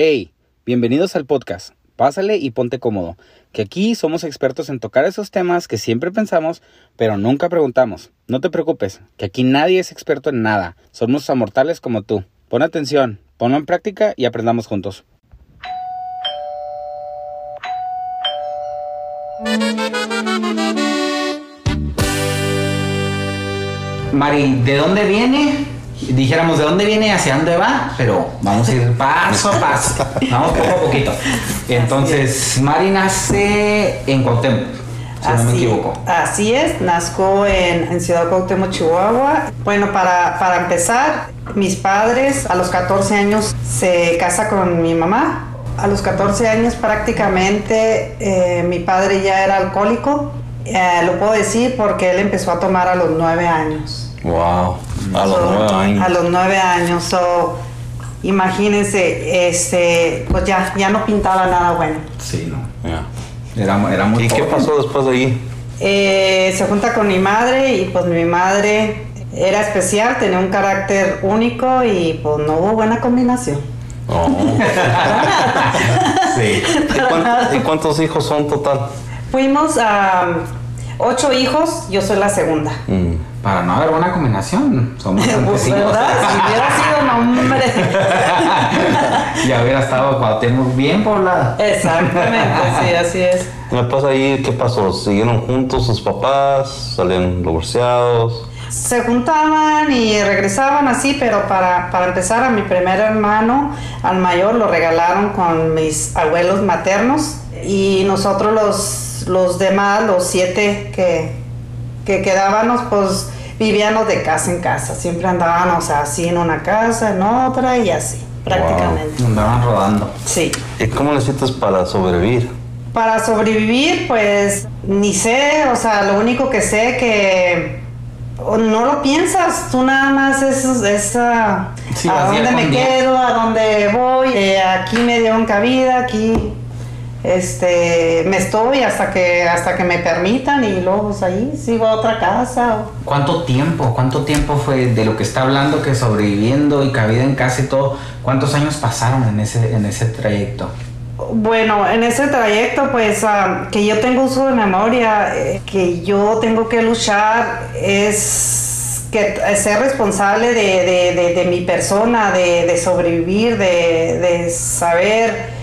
Hey, bienvenidos al podcast. Pásale y ponte cómodo, que aquí somos expertos en tocar esos temas que siempre pensamos, pero nunca preguntamos. No te preocupes, que aquí nadie es experto en nada. Somos amortales como tú. Pon atención, ponlo en práctica y aprendamos juntos. Mari, ¿de dónde viene? Dijéramos, ¿de dónde viene hacia dónde va? Pero vamos a ir paso a paso. Vamos poco a poquito. Entonces, Mari nace en Cuauhtémoc, si no me equivoco. Así es, nazco en, en Ciudad Cuauhtémoc, Chihuahua. Bueno, para, para empezar, mis padres a los 14 años se casa con mi mamá. A los 14 años prácticamente eh, mi padre ya era alcohólico. Eh, lo puedo decir porque él empezó a tomar a los 9 años. Wow, a los So, nueve años. A los 9 años. So, imagínense, este, pues ya, ya no pintaba nada bueno. Sí, no. Ya. Era, era muy ¿Y qué pasó después de ahí? Eh, se junta con mi madre y pues mi madre era especial, tenía un carácter único y pues no hubo buena combinación. Oh. Sí. ¿Y, cuán- y cuántos hijos son total? Fuimos a ocho hijos, yo soy la segunda. Mm. Para no haber buena combinación, somos Pues, campesinos. ¿verdad? Si hubiera sido un hombre. ya hubiera estado Cuauhtémoc bien poblada. Exactamente, sí, así es. ¿Me pasa ahí qué pasó? ¿Siguieron juntos sus papás? ¿Salieron divorciados? Se juntaban y regresaban así, pero para, para empezar a mi primer hermano, al mayor, lo regalaron con mis abuelos maternos y nosotros los, los demás, los siete que, que quedábamos, pues vivíamos de casa en casa. Siempre andábamos así en una casa, en otra y así, prácticamente. Andaban rodando. Sí. ¿Y cómo necesitas para sobrevivir? Para sobrevivir, pues ni sé, o sea, lo único que sé que no lo piensas, tú nada más es, es ah, Sí, a dónde me día. quedo, a dónde voy, eh, aquí me dieron cabida, aquí este me estoy hasta que hasta que me permitan y luego pues ahí sigo a otra casa. ¿Cuánto tiempo? ¿Cuánto tiempo fue de lo que está hablando que sobreviviendo y cabida en casa y todo? ¿Cuántos años pasaron en ese, en ese trayecto? Bueno, en ese trayecto, pues ah, que yo tengo uso de memoria, eh, que yo tengo que luchar es que ser responsable de, de- de- de mi persona, de, sobrevivir, de saber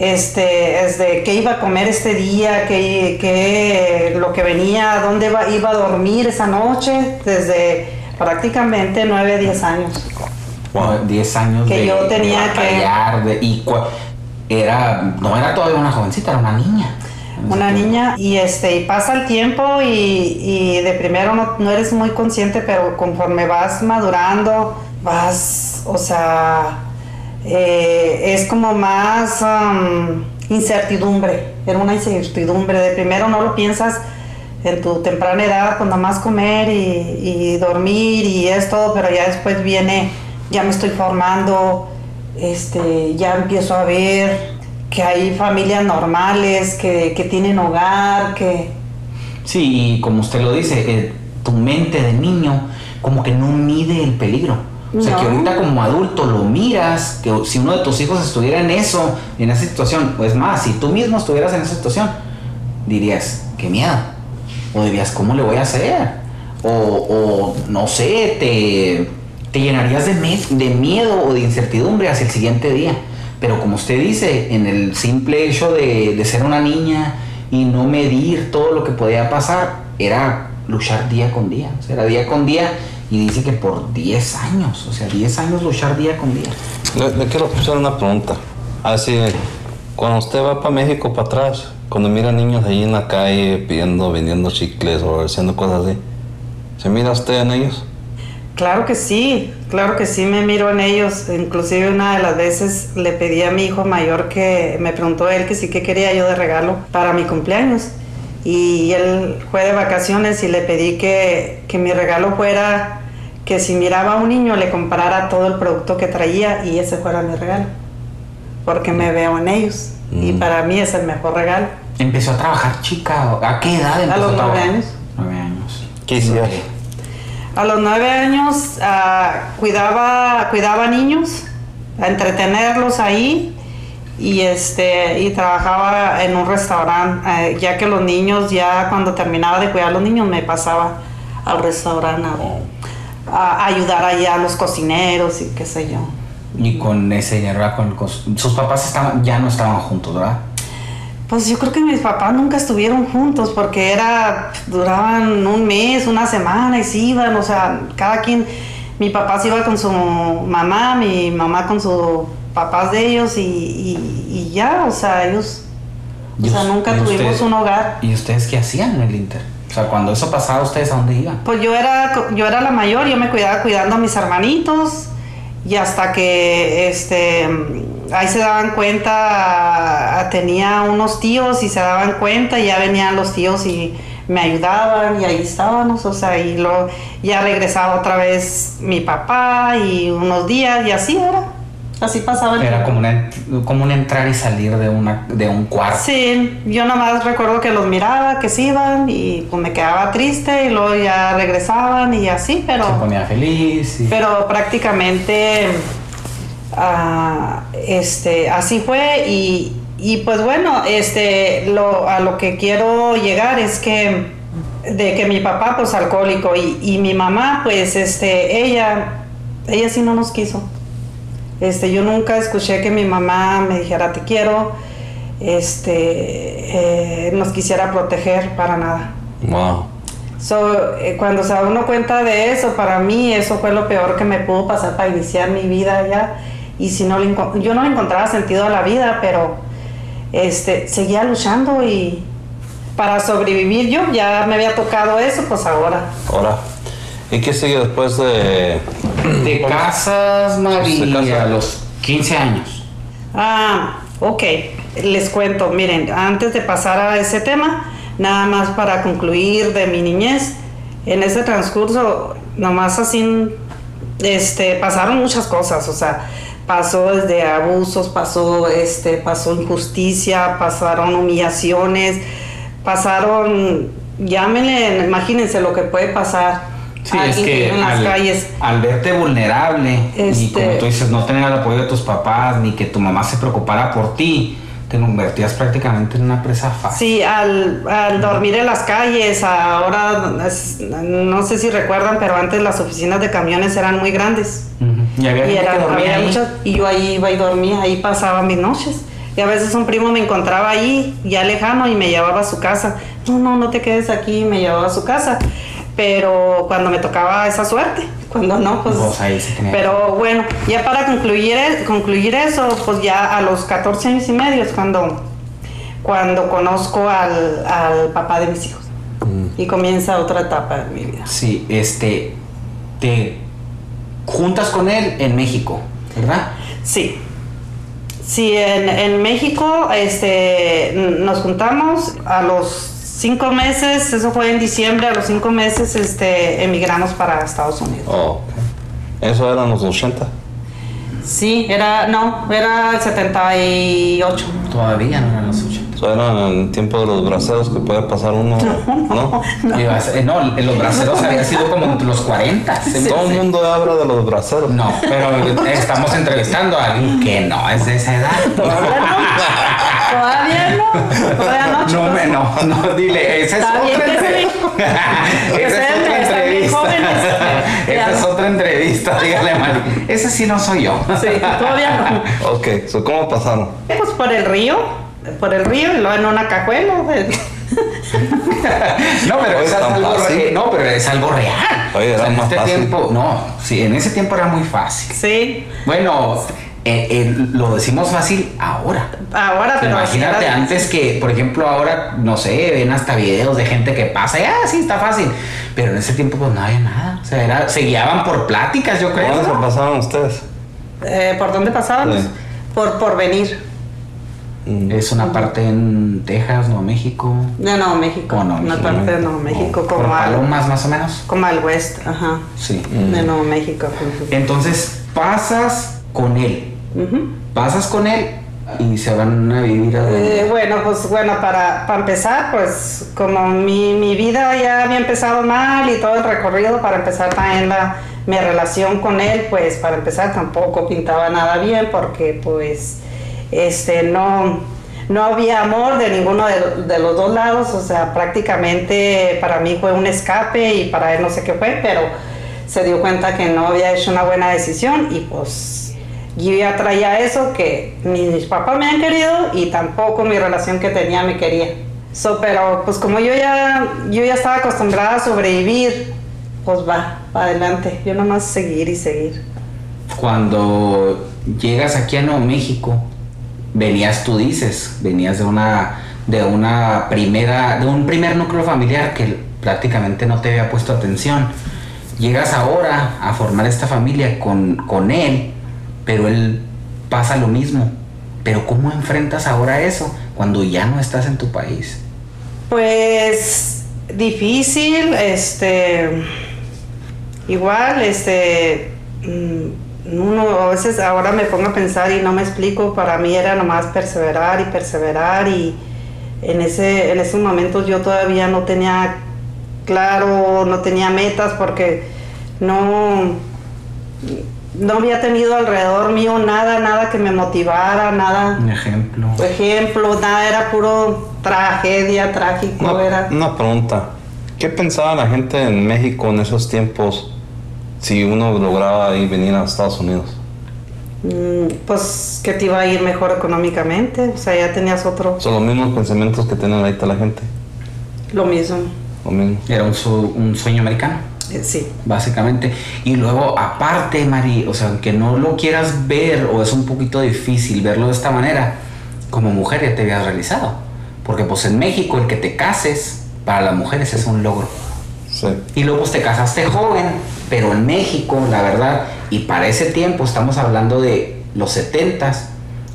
este, es de qué iba a comer este día, qué, qué- lo que venía, dónde iba, iba a dormir esa noche, desde prácticamente 9 10 años. Wow, 10 años Que de, yo tenía de que- de- y cua- era, no era todavía una jovencita, era una niña. una niña y este y pasa el tiempo y, y de primero no, no eres muy consciente pero conforme vas madurando vas o sea eh, es como más am, incertidumbre era una incertidumbre de primero no lo piensas en tu temprana edad nada más comer y, y dormir y es todo pero ya después viene ya me estoy formando este ya empiezo a ver que hay familias normales, que, que tienen hogar, que... Sí, y como usted lo dice, eh, tu mente de niño como que no mide el peligro. O sea, No. que ahorita como adulto lo miras, que si uno de tus hijos estuviera en eso, en esa situación, pues más, si tú mismo estuvieras en esa situación, dirías, qué miedo. O dirías, ¿cómo le voy a hacer? O, o no sé, te, te llenarías de, me- de miedo o de incertidumbre hacia el siguiente día. Pero como usted dice, en el simple hecho de, de ser una niña y no medir todo lo que podía pasar, era luchar día con día. O sea, era día con día y dice que por 10 años, o sea, 10 años luchar día con día. Le, le quiero hacer una pregunta. Así, cuando usted va para México, para atrás, cuando mira niños ahí en la calle pidiendo, vendiendo chicles o haciendo cosas así, ¿se mira usted en ellos? Claro que sí, claro que sí me miro en ellos. Inclusive una de las veces le pedí a mi hijo mayor que me preguntó él que sí que quería yo de regalo para mi cumpleaños. Y él fue de vacaciones y le pedí que, que mi regalo fuera que si miraba a un niño le comprara todo el producto que traía y ese fuera mi regalo. Porque me veo en ellos. Y Mm. para mí es el mejor regalo. Empezó a trabajar chica, ¿a qué edad empezó los nueve años. Nueve años. ¿Qué? Ok. A los nueve años ah, cuidaba, cuidaba niños a entretenerlos ahí y este y trabajaba en un restaurante eh, ya que los niños ya cuando terminaba de cuidar a los niños me pasaba al restaurante a, a ayudar allá a los cocineros y qué sé yo Y con ese dinero. Con, con- sus papás estaban, ya no estaban juntos, ¿verdad? Pues yo creo que mis papás nunca estuvieron juntos porque era, duraban un mes, una semana y se iban, o sea, cada quien, mi papá se iba con su mamá, mi mamá con sus papás de ellos y, y- y ya, o sea, ellos, o sea, nunca tuvimos un hogar. ¿Y ustedes qué hacían en el Inter? O sea, cuando eso pasaba, ¿ustedes a dónde iban? Pues yo era, yo era la mayor, yo me cuidaba cuidando a mis hermanitos y hasta que este ahí se daban cuenta, tenía unos tíos y se daban cuenta y ya venían los tíos y me ayudaban y ahí estábamos, o sea, y luego ya regresaba otra vez mi papá y unos días y así era, así pasaba el Era como, una, como un entrar y salir de, una, de un cuarto. Sí, yo nada más recuerdo que los miraba, que se iban y pues me quedaba triste y luego ya regresaban y así, pero... Se ponía feliz. y- Pero prácticamente ah, este, así fue y, y, pues bueno, este, lo, a lo que quiero llegar es que de que mi papá pues alcohólico y, y mi mamá pues este, ella, ella sí no nos quiso. Este, yo nunca escuché que mi mamá me dijera te quiero, este, eh, nos quisiera proteger para nada. Wow. So, eh, cuando se da uno cuenta de eso, para mí eso fue lo peor que me pudo pasar para iniciar mi vida ya. Y si no le yo no le encontraba sentido a la vida, pero este, seguía luchando y para sobrevivir yo, ya me había tocado eso, pues ahora. Ahora, ¿y qué sigue después de...? Te casas, María, Se casa. a los 15 años. Ah, ok, les cuento, miren, antes de pasar a ese tema, nada más para concluir de mi niñez, en ese transcurso, nomás así, este, pasaron muchas cosas, o sea, pasó desde abusos, pasó, este, pasó injusticia, pasaron humillaciones, pasaron, llámenle, imagínense lo que puede pasar. Sí, es que en las al, calles. al verte vulnerable y Este- como tú dices, no tener el apoyo de tus papás ni que tu mamá se preocupara por ti, te convertías prácticamente en una presa fácil. Sí, al, al dormir en las calles, ahora es- no sé si recuerdan, pero antes las oficinas de camiones eran muy grandes. Ujú. Y había Y, gente era- que dormía había ahí. muchas- y yo ahí iba y dormía, ahí pasaba mis noches. Y a veces un primo me encontraba ahí, ya lejano, y me llevaba a su casa. No, no, no te quedes aquí, me llevaba a su casa. Pero cuando me tocaba esa suerte, cuando no, pues... Pues ahí se tenía. Pero bueno, ya para concluir, concluir eso, pues ya a los 14 años y medio es cuando, cuando conozco al, al papá de mis hijos. Y comienza otra etapa de mi vida. Sí, este, te juntas con él en México, ¿verdad? Sí. Sí, en, en México este, nos juntamos a los cinco meses, eso fue en diciembre, a los cinco meses este, emigramos para Estados Unidos. Oh. Eso eran los 80. Sí, era, no, era el 78. Todavía no eran los 80. Eso eran en el tiempo de los braceros que puede pasar uno, ¿no? Eh, No, en los braceros había sido como entre los 40. se me Todo el hace. mundo habla de los braceros. No, pero estamos entrevistando a alguien que no es de esa edad. Todavía no. Todavía no. Todavía no, No, chicos. me, no, no, dile, esa es Está otra entrevista. Esa es otra entrevista. jóvenes. Esa Ya. es otra entrevista, dígale, Mari. Ese sí no soy yo. Sí, todavía no. Ok, so, ¿cómo pasaron? Pues por el río, por el río y luego en una cajuela. No, pero es algo fácil. re- no, pero es algo real. Oye, era en más este fácil. tiempo, no, sí, en ese tiempo era muy fácil. Sí, Bueno, eh, eh, lo decimos fácil ahora. ahora, pero Imagínate era- antes que, por ejemplo, ahora, no sé, ven hasta videos de gente que pasa y, ah, sí, está fácil. Pero en ese tiempo, pues no había nada. O sea, era- se guiaban por pláticas, yo creo. ¿Cómo se ¿no? pasaron ustedes? Eh, ¿Por dónde pasábamos? Sí. Por, por venir. Mm. Es una parte en Texas, Nuevo México. De Nuevo México. O no, una parte de no. Nuevo México, Por como al, Palomas, más o menos. como al west, ajá. Sí. De Nuevo México. Entonces, pasas con él. Ujú. Pasas con él y se van a vivir a Eh, bueno, pues bueno, para, para empezar, pues como mi, mi vida ya había empezado mal y todo el recorrido, para empezar también la, mi relación con él, pues para empezar tampoco pintaba nada bien porque pues este no, no había amor de ninguno de, los dos lados, o sea, prácticamente para mí fue un escape y para él no sé qué fue, pero se dio cuenta que no había hecho una buena decisión y pues yo ya traía eso que ni mis papás me han querido y tampoco mi relación que tenía me quería. Pero pues como yo ya, yo ya estaba acostumbrada a sobrevivir, pues va adelante. Yo nomás seguir y seguir. Cuando llegas aquí a Nuevo México, venías, tú dices, venías de una, de una primera, de un primer núcleo familiar que prácticamente no te había puesto atención. Llegas ahora a formar esta familia con, con él, pero él pasa lo mismo. Pero ¿cómo enfrentas ahora eso cuando ya no estás en tu país? Pues difícil, este, igual, este, mm, uno a veces ahora me pongo a pensar y no me explico, para mí era nomás perseverar y perseverar y en ese, en esos momentos yo todavía no tenía claro, no tenía metas porque no, no había tenido alrededor mío nada, nada que me motivara, nada. Un ejemplo. Ejemplo, nada, era puro tragedia, trágico, Una, era. una pregunta. ¿Qué pensaba la gente en México en esos tiempos si uno lograba ahí venir a Estados Unidos? Mm, Pues que te iba a ir mejor económicamente, o sea, ya tenías otro, Son los mismos pensamientos que tienen ahorita la gente. lo mismo, Lo mismo. Era un, su- un sueño americano. Eh, sí. básicamente. Y luego, aparte, Mari, o sea, aunque no lo quieras ver o es un poquito difícil verlo de esta manera, como mujer ya te habías realizado. Porque pues en México el que te cases para las mujeres es un logro. Sí. Y luego pues te casaste joven, pero en México, la verdad, y para ese tiempo estamos hablando de los 70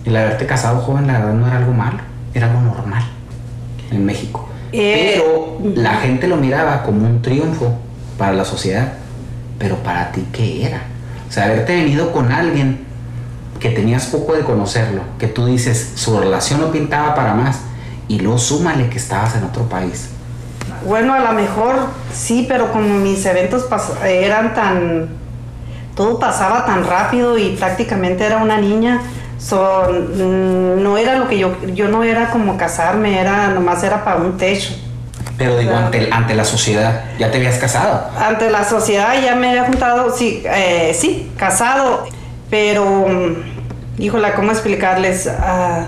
el haberte casado joven, la verdad no era algo malo, era algo normal en México. Eh, pero la gente lo miraba como un triunfo para la sociedad. Pero para ti, ¿qué era? O sea, haberte venido con alguien que tenías poco de conocerlo, que tú dices, su relación no pintaba para más, y luego súmale que estabas en otro país. Bueno, a lo mejor sí, pero como mis eventos pas- eran tan... Todo pasaba tan rápido y prácticamente era una niña. So, mm, no era lo que yo... Yo no era como casarme, era nomás era para un techo. Pero digo, Claro. ante, ante la sociedad, ya te habías casado. Ante la sociedad ya me había juntado, sí, eh, sí, casado, pero, híjola, ¿cómo explicarles? Ah,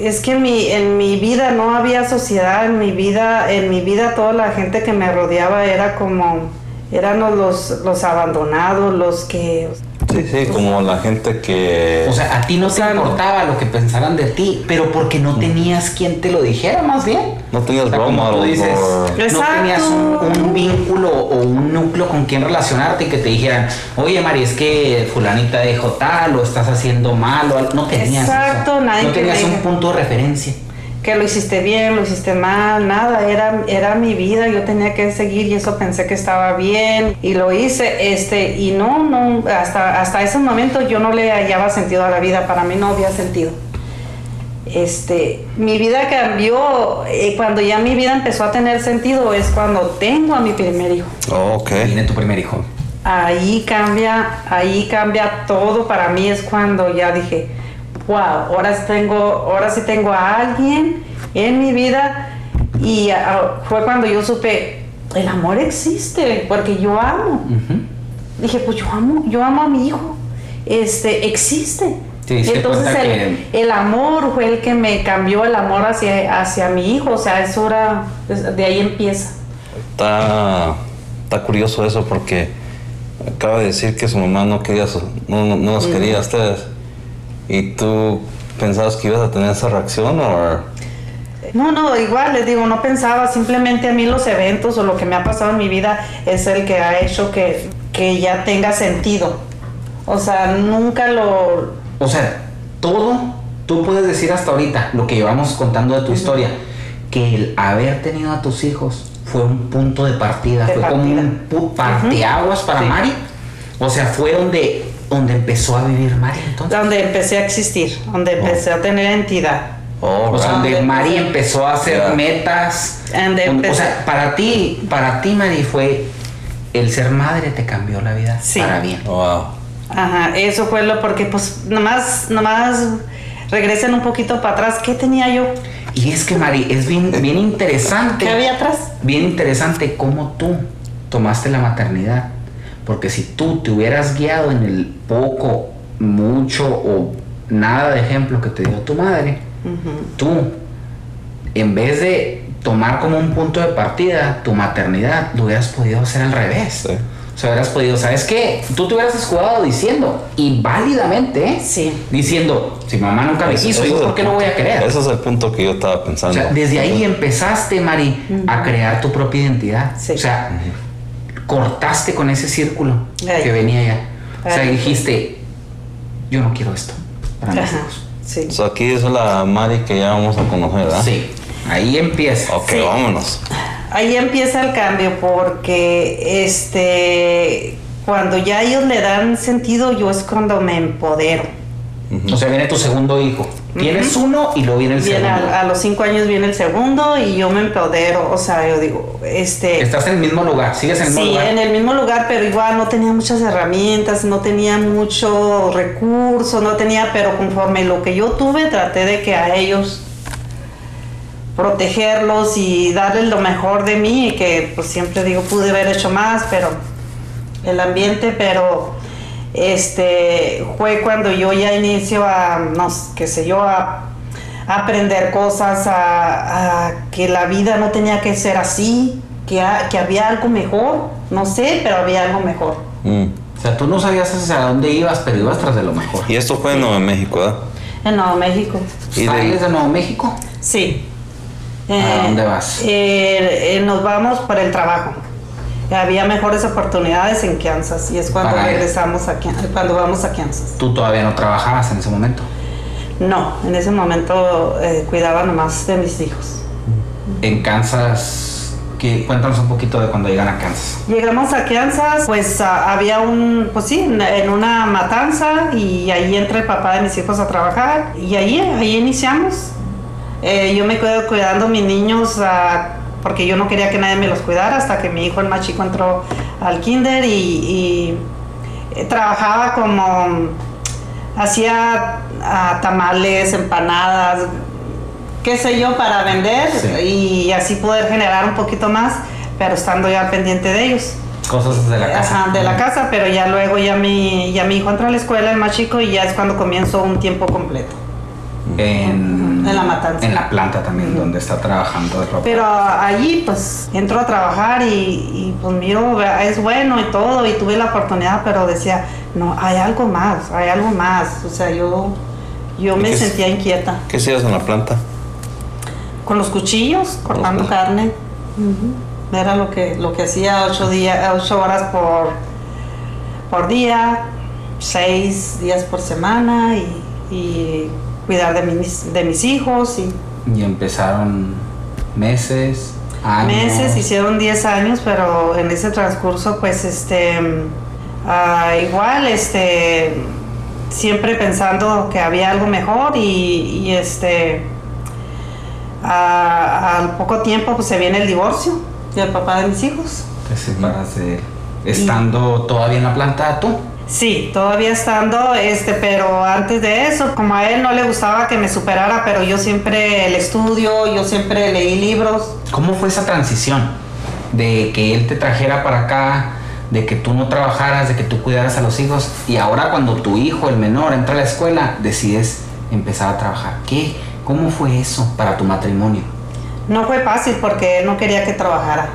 es que en mi, en mi vida no había sociedad, en mi vida, en mi vida toda la gente que me rodeaba era como, eran los, los abandonados, los que... Sí, sí, como la gente que... O sea, a ti no te Claro. importaba lo que pensaran de ti, pero porque no tenías quien te lo dijera más bien. no tenías O sea, como tú dices, no Exacto. tenías un, un vínculo o un núcleo con quien relacionarte y que te dijeran, oye Mari, es que fulanita dijo tal o estás haciendo mal o algo". no tenías Exacto, eso. nadie no tenías un punto de referencia. Que lo hiciste bien, lo hiciste mal, nada, era, era mi vida, yo tenía que seguir y eso pensé que estaba bien y lo hice, este, y no, no, hasta, hasta ese momento yo no le hallaba sentido a la vida, para mí no había sentido. Este, mi vida cambió, eh, cuando ya mi vida empezó a tener sentido es cuando tengo a mi primer hijo. Oh, ok. Viene tu primer hijo. Ahí cambia, ahí cambia todo para mí es cuando ya dije, wow, ahora sí tengo, ahora sí tengo a alguien en mi vida y ah, fue cuando yo supe, el amor existe, porque yo amo. Dije, pues yo amo, yo amo a mi hijo, este, existe. Entonces el, el amor fue el que me cambió el amor hacia, hacia mi hijo, o sea, eso era, de ahí empieza. Está, está curioso eso porque acaba de decir que su mamá no quería, no, no, no los quería a ustedes. ¿Y tú pensabas que ibas a tener esa reacción o...? No, no, igual les digo, no pensaba, simplemente a mí los eventos o lo que me ha pasado en mi vida es el que ha hecho que, que ya tenga sentido. O sea, nunca lo... O sea, todo, tú puedes decir hasta ahorita, lo que llevamos contando de tu historia, que el haber tenido a tus hijos fue un punto de partida, De fue como un parteaguas para Sí. Mari. O sea, fue donde, donde empezó a vivir Mari entonces. Donde empecé a existir, donde empecé a tener entidad. Oh, O sea, right. donde Mari empezó a hacer metas. Donde O sea, para ti, para ti, Mari, fue el ser madre te cambió la vida Sí. para bien. Wow. Ajá, eso fue lo porque pues nomás, nomás regresen un poquito para atrás. ¿Qué tenía yo? Y es que, Mari, es bien, bien interesante. ¿Qué había atrás? Bien interesante cómo tú tomaste la maternidad. Porque si tú te hubieras guiado en el poco, mucho o nada de ejemplo que te dio tu madre, tú, en vez de tomar como un punto de partida tu maternidad, lo hubieras podido hacer al revés. Sí. O sea, hubieras podido, ¿sabes qué? Tú te hubieras escudado diciendo, y válidamente, ¿eh? Sí. diciendo, si mamá nunca me quiso, yo por qué lo punto. voy a querer? Ese es el punto que yo estaba O pensando. sea, desde ahí empezaste, Mari, a crear tu propia identidad. Sí. O sea, cortaste con ese círculo Ay. que venía ya. O sea, dijiste, yo no quiero esto para mis hijos. sí. O sea, aquí es la Mari que ya vamos a conocer, ¿verdad? Sí, ahí empieza. Ok, Sí. vámonos. Ahí empieza el cambio porque este cuando ya ellos le dan sentido, yo es cuando me empodero. O sea, viene tu segundo hijo. Tienes uno y luego viene el Viene segundo. a, a los cinco años viene el segundo y yo me empodero. O sea, yo digo, este. Estás en el mismo lugar, sigues en el mismo Sí, lugar. en el mismo lugar, pero igual no tenía muchas herramientas, no tenía mucho recursos, no tenía, pero conforme lo que yo tuve, traté de que a ellos protegerlos y darles lo mejor de mí, y que pues siempre digo, pude haber hecho más, pero el ambiente, pero este fue cuando yo ya inicio a, no sé, qué sé yo, a, a aprender cosas, a, a que la vida no tenía que ser así, que, ha- que había algo mejor, no sé, pero había algo mejor. Mm. O sea, tú no sabías hacia dónde ibas, pero ibas tras de lo mejor. Y esto fue en Nuevo México, ¿verdad? En Nuevo México, Y de- ¿Sales de Nuevo México? sí. ¿A dónde vas? eh, eh, nos vamos por el trabajo. Había mejores oportunidades en Kansas y es cuando Para- regresamos a cuando vamos a Kansas. Tú todavía no trabajabas en ese momento. No, en ese momento eh, cuidaba nomás de mis hijos. En Kansas, ¿qué? cuéntanos un poquito de cuando llegan a Kansas. Llegamos a Kansas, pues ah, había un, pues sí, en- una matanza y ahí entra el papá de mis hijos a trabajar y ahí, ahí iniciamos. Eh, yo me quedo cuidando a mis niños ah, porque yo no quería que nadie me los cuidara hasta que mi hijo, el más chico, entró al kinder y, y, eh, trabajaba como, hacía ah, tamales, empanadas, qué sé yo, para vender Sí. y así poder generar un poquito más, pero estando ya al pendiente de ellos. Cosas de la casa. Ajá, de la casa, pero ya luego ya mi, ya mi hijo entra a la escuela, el más chico, y ya es cuando comienzo un tiempo completo. En, En la matanza. En la planta también, donde está trabajando de ropa. Pero allí pues entro a trabajar y, y, pues miro, es bueno y todo, y tuve la oportunidad, pero decía, no, hay algo más, hay algo más. O sea, yo, yo ¿Y me es? sentía inquieta. ¿Qué hacías en la planta? Con los cuchillos, cortando carne. Era lo que, lo que hacía ocho, días, ocho horas por, por día, seis días por semana y, y cuidar de mis, de mis hijos. Y Y empezaron meses, años. meses, hicieron 10 años, pero en ese transcurso pues este, ah, igual este, siempre pensando que había algo mejor y, y, este, al poco tiempo pues se viene el divorcio del papá de mis hijos. Te separas de él. Estando todavía en la planta tú. Sí, todavía estando, este, pero antes de eso, como a él no le gustaba que me superara, pero yo siempre el estudio, yo siempre leí libros. ¿Cómo fue esa transición? De que él te trajera para acá, de que tú no trabajaras, de que tú cuidaras a los hijos. Y ahora cuando tu hijo, el menor, entra a la escuela, decides empezar a trabajar. ¿Qué? ¿Cómo fue eso para tu matrimonio? No fue fácil porque él no quería que trabajara.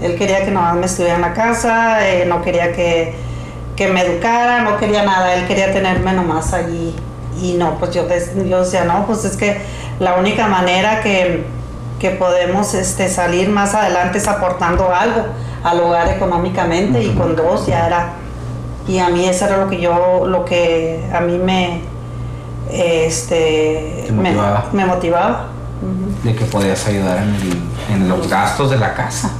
Él quería que nomás me estuviera en la casa, eh, no quería que, que me educara, no quería nada. Él quería tenerme nomás allí. Y no, pues yo, yo decía, no, pues es que la única manera que, que podemos este, salir más adelante es aportando algo al hogar económicamente y con dos ya era. Y a mí eso era lo que yo, lo que a mí me, este, me- motivaba. me motivaba. De que podías ayudar en, el- en los gastos de la casa,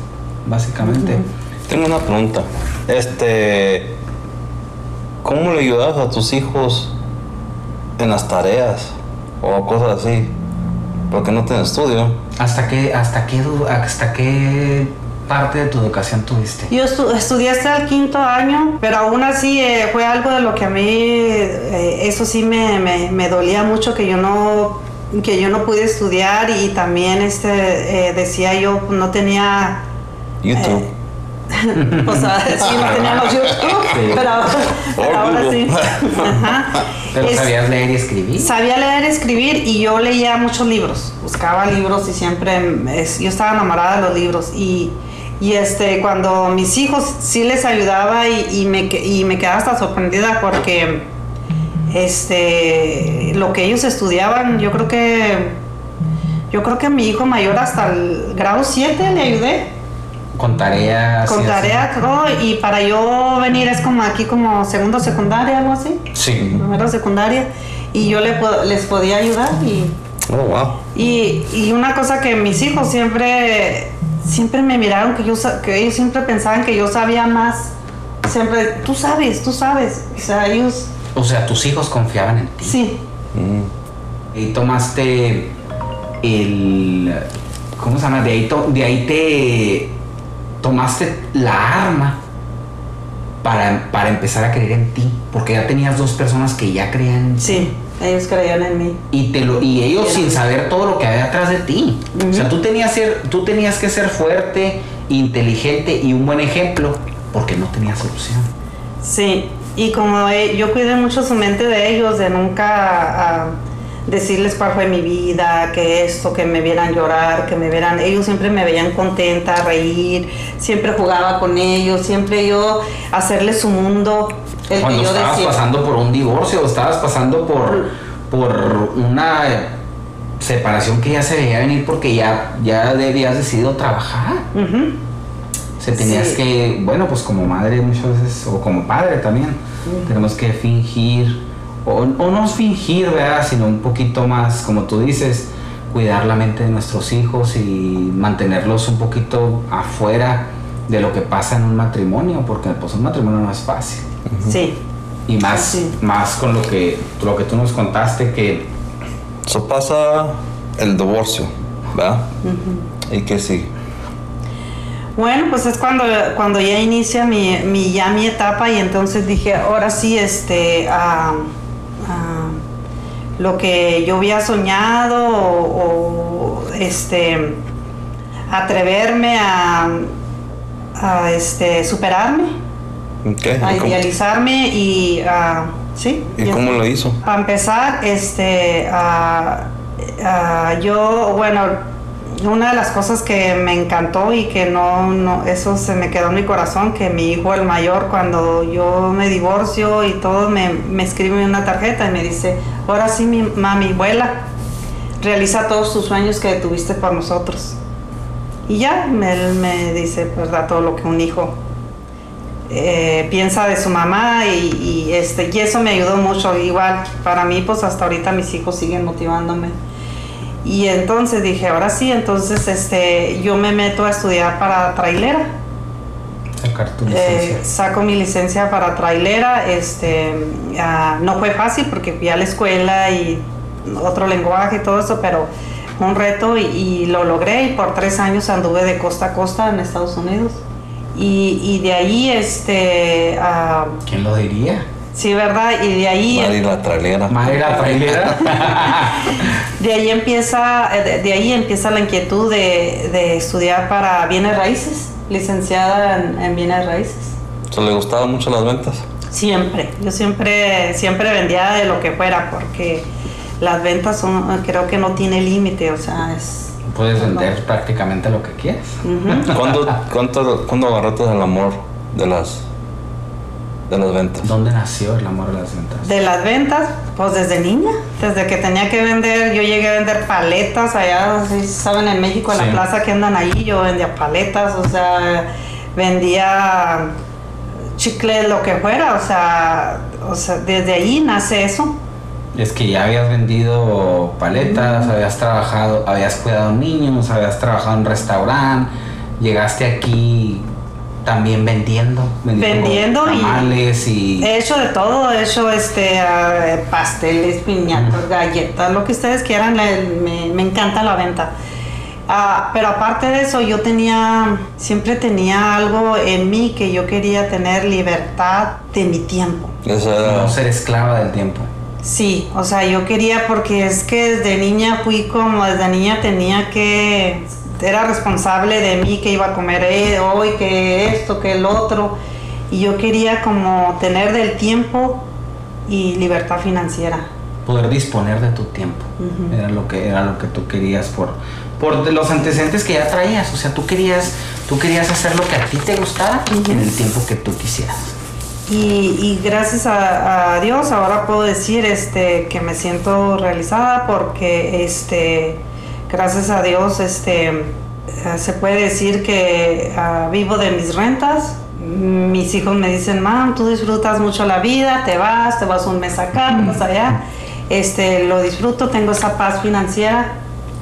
básicamente. Tengo una pregunta. Este, ¿cómo le ayudas a tus hijos en las tareas o cosas así? Porque no tienen estudio. ¿Hasta qué, hasta qué, hasta qué parte de tu educación tuviste? Yo estu- estudié hasta el quinto año, pero aún así eh, fue algo de lo que a mí, eh, eso sí me, me- me dolía mucho que yo no que yo no pude estudiar y también este eh, decía yo no tenía YouTube. O sea sí no teníamos YouTube Sí. pero, pero Or ahora sí Ajá. Pero Es- sabías leer y escribir. Sabía leer y escribir y yo leía muchos libros, buscaba libros y siempre es- yo estaba enamorada de los libros y, y este cuando mis hijos sí les ayudaba y, y me, y me quedaba hasta sorprendida porque este lo que ellos estudiaban yo creo que yo creo que a mi hijo mayor hasta el grado 7 le ayudé Con tareas. con y así. tarea todo y para yo venir es como aquí como segundo secundaria algo así Sí. primero secundaria y yo le les podía ayudar y, Oh, wow. y, y una cosa que mis hijos siempre siempre me miraron que yo que ellos siempre pensaban que yo sabía más siempre tú sabes tú sabes o sea ellos O sea, tus hijos confiaban en ti. sí Mm. Y tomaste el. ¿Cómo se llama? De ahí, to- de ahí te. Tomaste la arma para, para empezar a creer en ti. Porque ya tenías dos personas que ya creían en ti. sí ellos creían en mí Y, te lo, y ellos sin saber todo lo que había atrás de ti. O sea, tú tenías, ser, tú tenías que ser fuerte, inteligente y un buen ejemplo porque no tenías opción. Sí, y como eh, yo cuidé mucho su mente de ellos, de nunca ah, decirles cuál fue mi vida, que esto, que me vieran llorar, que me vieran, ellos siempre me veían contenta, reír, siempre jugaba con ellos, siempre yo hacerles su mundo, el Cuando que yo estabas decía. pasando por un divorcio, estabas pasando por, por una separación que ya se veía venir porque ya, ya habías decidido trabajar. O sea, tenías Sí. que, bueno, pues como madre muchas veces, o como padre también, tenemos que fingir, o, o no fingir, ¿verdad? Sino un poquito más, como tú dices, cuidar la mente de nuestros hijos y mantenerlos un poquito afuera de lo que pasa en un matrimonio, porque pues un matrimonio no es fácil. Sí, Y más, Sí. más con lo que, lo que tú nos contaste, que Eso pasa el divorcio, ¿verdad? ¿Y qué sigue? Bueno, pues es cuando, cuando ya inicia mi, mi- ya mi etapa y entonces dije, ahora sí, este, ah, lo que yo había soñado o, o, este, atreverme a, a, este, superarme, a ¿y cómo- idealizarme y, ah, sí. ¿Y ya cómo lo hizo? Para empezar, este, ah, yo, bueno, una de las cosas que me encantó y que no, no, eso se me quedó en mi corazón, que mi hijo el mayor, cuando yo me divorcio y todo, me, me escribe una tarjeta y me dice, ahora sí, mi mami, vuela, realiza todos tus sueños que tuviste por nosotros. Y ya, él me dice, ¿verdad? Todo lo que un hijo eh, piensa de su mamá y, y, este, y eso me ayudó mucho. Igual, para mí, pues hasta ahorita mis hijos siguen motivándome. Y entonces dije, ahora sí, entonces este, yo me meto a estudiar para trailera. sacar tu Eh, licencia. saco mi licencia para trailera. Este, no fue fácil porque fui a la escuela y otro lenguaje y todo eso, pero un reto y, y lo logré y por tres años anduve de costa a costa en Estados Unidos. Y, y de ahí, este, ah, ¿Quién lo diría? Sí, ¿verdad? Y de ahí... Mari la trailera. Madre la trailera. De ahí empieza, eh, de, de ahí empieza la inquietud de, de estudiar para bienes raíces, licenciada en, en bienes raíces. ¿Se le gustaban mucho las ventas? Siempre, yo siempre, siempre vendía de lo que fuera porque las ventas son, creo que no tiene límite, o sea, es... Puedes vender prácticamente lo que quieras. Ujú. ¿Cuándo, cuánto, ¿cuándo agarraste el amor de las, de las ventas? ¿Dónde nació el amor de las ventas? De las ventas, pues desde niña, desde que tenía que vender, yo llegué a vender paletas allá, ¿sí saben, en México, en Sí. la plaza que andan ahí, yo vendía paletas, o sea, vendía chicle, lo que fuera, o sea, o sea, desde ahí nace eso. Es que ya habías vendido paletas, habías trabajado, habías cuidado niños, habías trabajado en restaurante, llegaste aquí también vendiendo, Vendiendo y- tamales y, He hecho de todo, he hecho este ah, pasteles, piñatas, galletas, lo que ustedes quieran, le- me, me encanta la venta. Ah, pero aparte de eso, yo tenía, siempre tenía algo en mí que yo quería tener libertad de mi tiempo. Eso No ser esclava del tiempo. Sí, o sea, yo quería porque es que desde niña fui como, desde niña tenía que, era responsable de mí que iba a comer hoy, que esto, que el otro. Y yo quería como tener del tiempo y libertad financiera. Poder disponer de tu tiempo. Era lo que era lo que tú querías por por los antecedentes que ya traías, o sea, tú querías tú querías hacer lo que a ti te gustara en el tiempo que tú quisieras. Y, y gracias a, a Dios ahora puedo decir este, que me siento realizada porque este, gracias a Dios este, eh, se puede decir que ah, vivo de mis rentas. Mis hijos me dicen, mam, tú disfrutas mucho la vida, te vas, te vas un mes acá, te vas allá. Este, lo disfruto, tengo esa paz financiera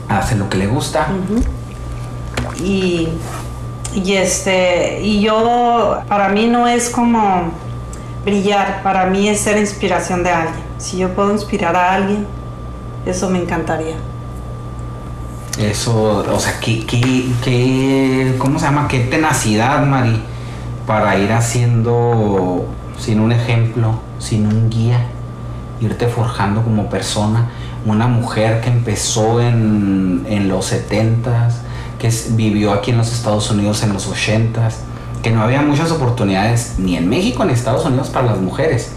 Hace lo que le gusta. y, y este y yo para mí no es como brillar para mí es ser inspiración de alguien si yo puedo inspirar a alguien eso me encantaría Eso, o sea, qué, qué, qué, ¿cómo se llama? Qué tenacidad, Mari, para ir haciendo, sin un ejemplo, sin un guía, irte forjando como persona. Una mujer que empezó en, en los 70s, que vivió aquí en los Estados Unidos en los 80s, que no había muchas oportunidades ni en México ni en Estados Unidos para las mujeres.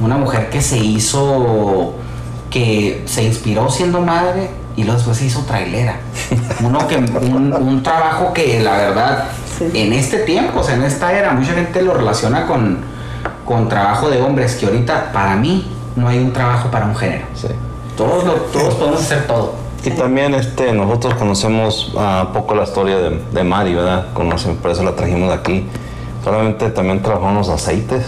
Una mujer que se hizo que se inspiró siendo madre y luego después se hizo trailera. Uno que, un, un trabajo que la verdad, Sí. en este tiempo, o sea, en esta era, mucha gente lo relaciona con, con trabajo de hombres, que ahorita para mí no hay un trabajo para un género. Sí. Todos, lo- todos podemos hacer todo. Y también este, nosotros conocemos ah, poco la historia de, de Mari, ¿verdad? Conocemos, por eso la trajimos aquí. Solamente también trabajamos los aceites,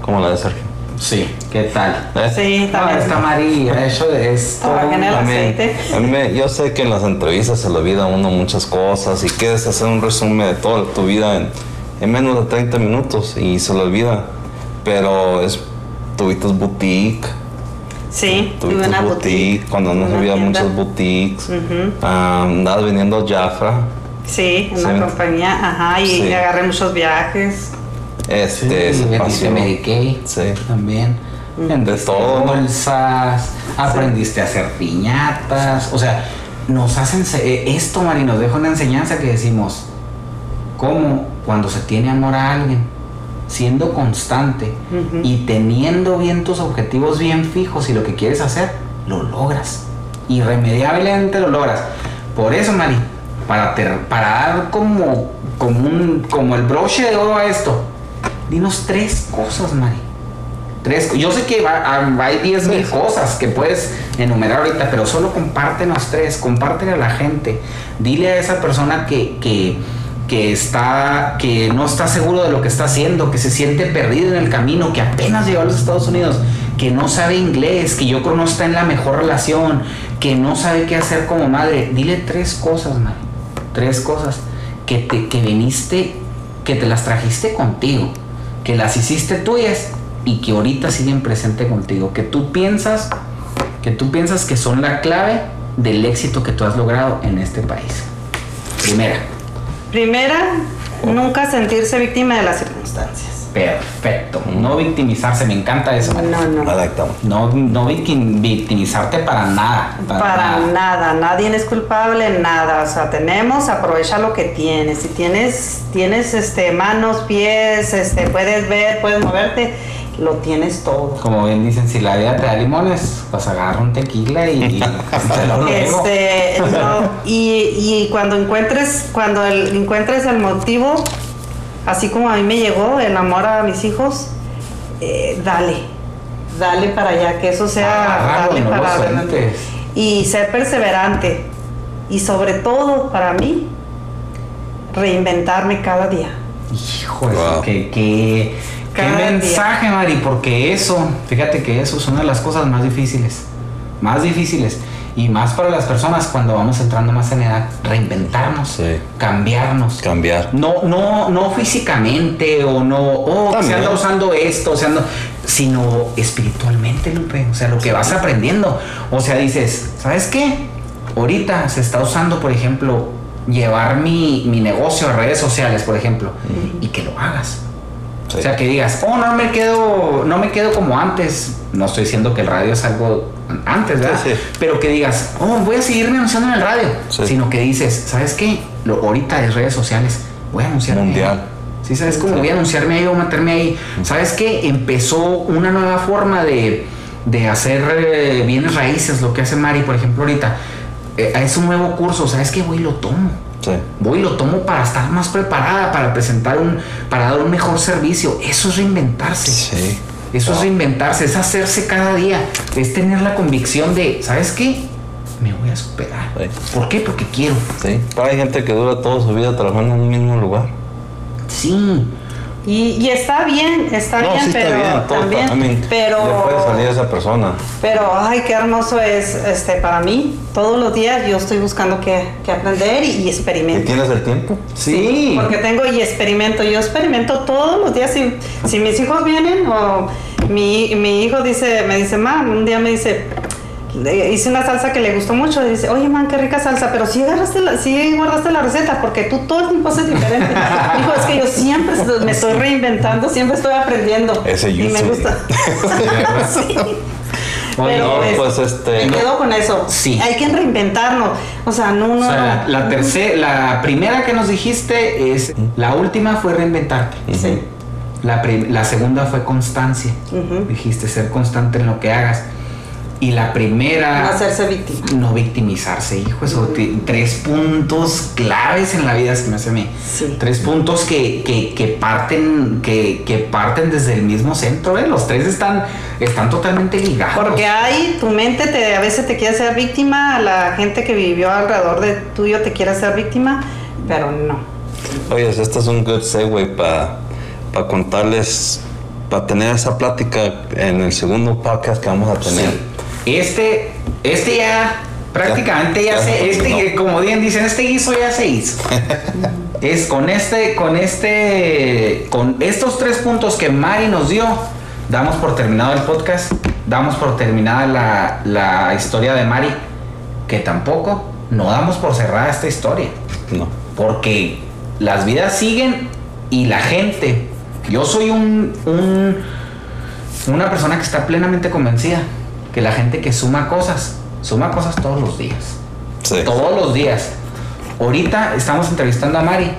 como la de Sergio. Sí. ¿Qué tal? ¿Eh? sí No, también esta Mari ha hecho de esto. Trabajé en el aceite. a mí me- yo sé que en las entrevistas se le olvida a uno muchas cosas y quieres hacer un resumen de toda tu vida en, en menos de 30 minutos y se le olvida. Pero es, tuviste boutique, sí tuve tuviste una boutique, boutique cuando no había tienda. muchas boutiques. Ujú. Ah, andabas vendiendo Jafra, sí Sí. una compañía ajá y Sí. agarré muchos viajes este, se. Mary Kay Sí. también. Vendiste todo, ¿no? bolsas, aprendiste a hacer piñatas. O sea, nos hacen se- eh, esto, Mari, nos deja una enseñanza que decimos: cómo cuando se tiene amor a alguien, siendo constante y teniendo bien tus objetivos bien fijos y lo que quieres hacer, lo logras. Irremediablemente lo logras. Por eso, Mari, para, ter- para dar como, como, un, como el broche de oro a esto, dinos tres cosas, Mari. Tres, yo sé que va- ah, hay 10 mil cosas que puedes enumerar ahorita, pero solo compártenos tres, compártele a la gente. Dile a esa persona que, que, que está, que no está seguro de lo que está haciendo, que se siente perdido en el camino, que apenas llegó a los Estados Unidos, que no sabe inglés, que yo creo no está en la mejor relación, que no sabe qué hacer como madre. Dile tres cosas, Mari. Tres cosas que, te, que viniste, que te las trajiste contigo, que las hiciste tuyas y que ahorita siguen presente contigo, que tú piensas, que tú piensas que son la clave del éxito que tú has logrado en este país. Primera, primera nunca sentirse víctima de las circunstancias perfecto. No victimizarse, me encanta eso. María. no no. No, no victim- victimizarte para nada. Para nada, nadie es culpable, nada. O sea, tenemos, aprovecha lo que tienes. Si tienes, tienes este, manos, pies, este, puedes ver, puedes moverte, lo tienes todo. Como bien dicen, si la vida te da limones, pues agarra un tequila y, y te lo. Este, no, y, y cuando encuentres, cuando el- encuentres el motivo, así como a mí me llegó el amor a mis hijos, eh, dale, dale para allá, que eso sea no lo para. Y ser perseverante. Y sobre todo, para mí, reinventarme cada día. Híjole, Wow. qué, qué- qué Cada día. mensaje, Mari, porque eso, fíjate que eso es una de las cosas más difíciles, más difíciles, y más para las personas cuando vamos entrando más en edad, reinventarnos, Sí. cambiarnos. Cambiar. No, no, no físicamente o no, oh, se anda usando esto, se anda, sino espiritualmente, Lupe. O sea, lo que vas aprendiendo. O sea, dices, ¿sabes qué? ahorita se está usando, por ejemplo, llevar mi, mi negocio a redes sociales, por ejemplo, y que lo hagas. Sí. O sea, que digas, oh, no me quedo, no me quedo como antes. No estoy diciendo que el radio es algo antes, ¿verdad? Sí, sí. Pero que digas, oh, voy a seguirme anunciando en el radio. Sino que dices, ¿sabes qué? Lo, ahorita es redes sociales, voy a anunciarme. Mundial. Sí, ¿sabes cómo? Voy a anunciarme ahí, voy a meterme ahí. ¿Sabes qué? Empezó una nueva forma de, de hacer eh, bienes raíces, lo que hace Mari, por ejemplo, ahorita. Eh, es un nuevo curso, ¿sabes qué? Voy y lo tomo. Sí. Voy y lo tomo para estar más preparada, para presentar un, para dar un mejor servicio. Eso es reinventarse. Sí. Eso es reinventarse, es hacerse cada día, es tener la convicción de, ¿sabes qué? Me voy a superar. Sí. ¿Por qué? Porque quiero. Sí. Pero hay gente que dura toda su vida trabajando en un mismo lugar. Sí. Y, y está bien, está no, bien, sí pero está bien. Todo, también, I mean, pero Le puede salir esa persona. Pero, ay, qué hermoso es este para mí. Todos los días yo estoy buscando que, que aprender y, y ¿Y experimento. tienes el tiempo? Sí. Porque tengo y experimento. Yo experimento todos los días. Si, si mis hijos vienen o mi, mi hijo dice, me dice, mam, un día me dice, hice una salsa que le gustó mucho. Y dice, oye, man, qué rica salsa, pero si agarraste la, sí guardaste la receta porque tú todo el tiempo haces diferente. Dijo, es que yo siempre me estoy reinventando, siempre estoy aprendiendo. Ese y me YouTube. gusta. sí. Oye, Pero no, es- pues, este, Me quedo con eso. Sí. Hay que reinventarnos. O sea, no, no. O sea, no. la tercera, la primera que nos dijiste es, la última fue reinventarte. Sí. La, la segunda fue constancia. Dijiste ser constante en lo que hagas. Y la primera... No hacerse víctima. No victimizarse, hijo. Eso, tres puntos claves en la vida se me hace a mí. Sí. Tres puntos que, que, que parten, que, que parten desde el mismo centro, ¿eh? Los tres están, están totalmente ligados. Porque hay, tu mente te, a veces te quiere hacer víctima, la gente que vivió alrededor de tuyo te quiere hacer víctima, pero no. Oye, este es un good segue para contarles, para tener esa plática en el segundo podcast que vamos a tener. Sí. Este, este ya, prácticamente ya, Ya, se, ya, este, no. como bien dicen, este guiso ya se hizo. es con este, con este, con estos tres puntos que Mari nos dio, damos por terminado el podcast, damos por terminada la, la historia de Mari, que tampoco no damos por cerrada esta historia. No. Porque las vidas siguen y la gente. Yo soy un, un- una persona que está plenamente convencida que la gente que suma cosas, suma cosas todos los días. Sí. Todos los días. Ahorita estamos entrevistando a Mari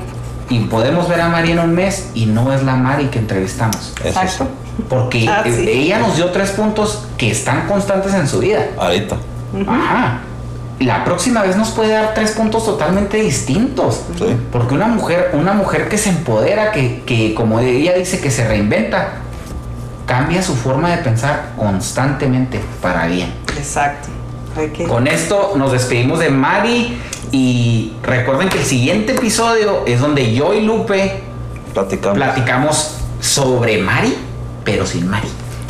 y podemos ver a Mari en un mes y no es la Mari que entrevistamos. Exacto. Porque Ah, sí. eh, ella nos dio tres puntos que están constantes en su vida. Ahorita. Ajá. La próxima vez nos puede dar tres puntos totalmente distintos. Sí. Porque una mujer, una mujer que se empodera, que, que como ella dice que se reinventa, cambia su forma de pensar constantemente para bien. Exacto. Con esto nos despedimos de Mari y recuerden que el siguiente episodio es donde yo y Lupe Platicamos. platicamos sobre Mari, pero sin Mari.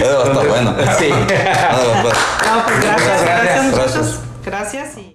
Eso está bueno. Sí. Pues. No, pues gracias, Muchas gracias. gracias. Gracias y.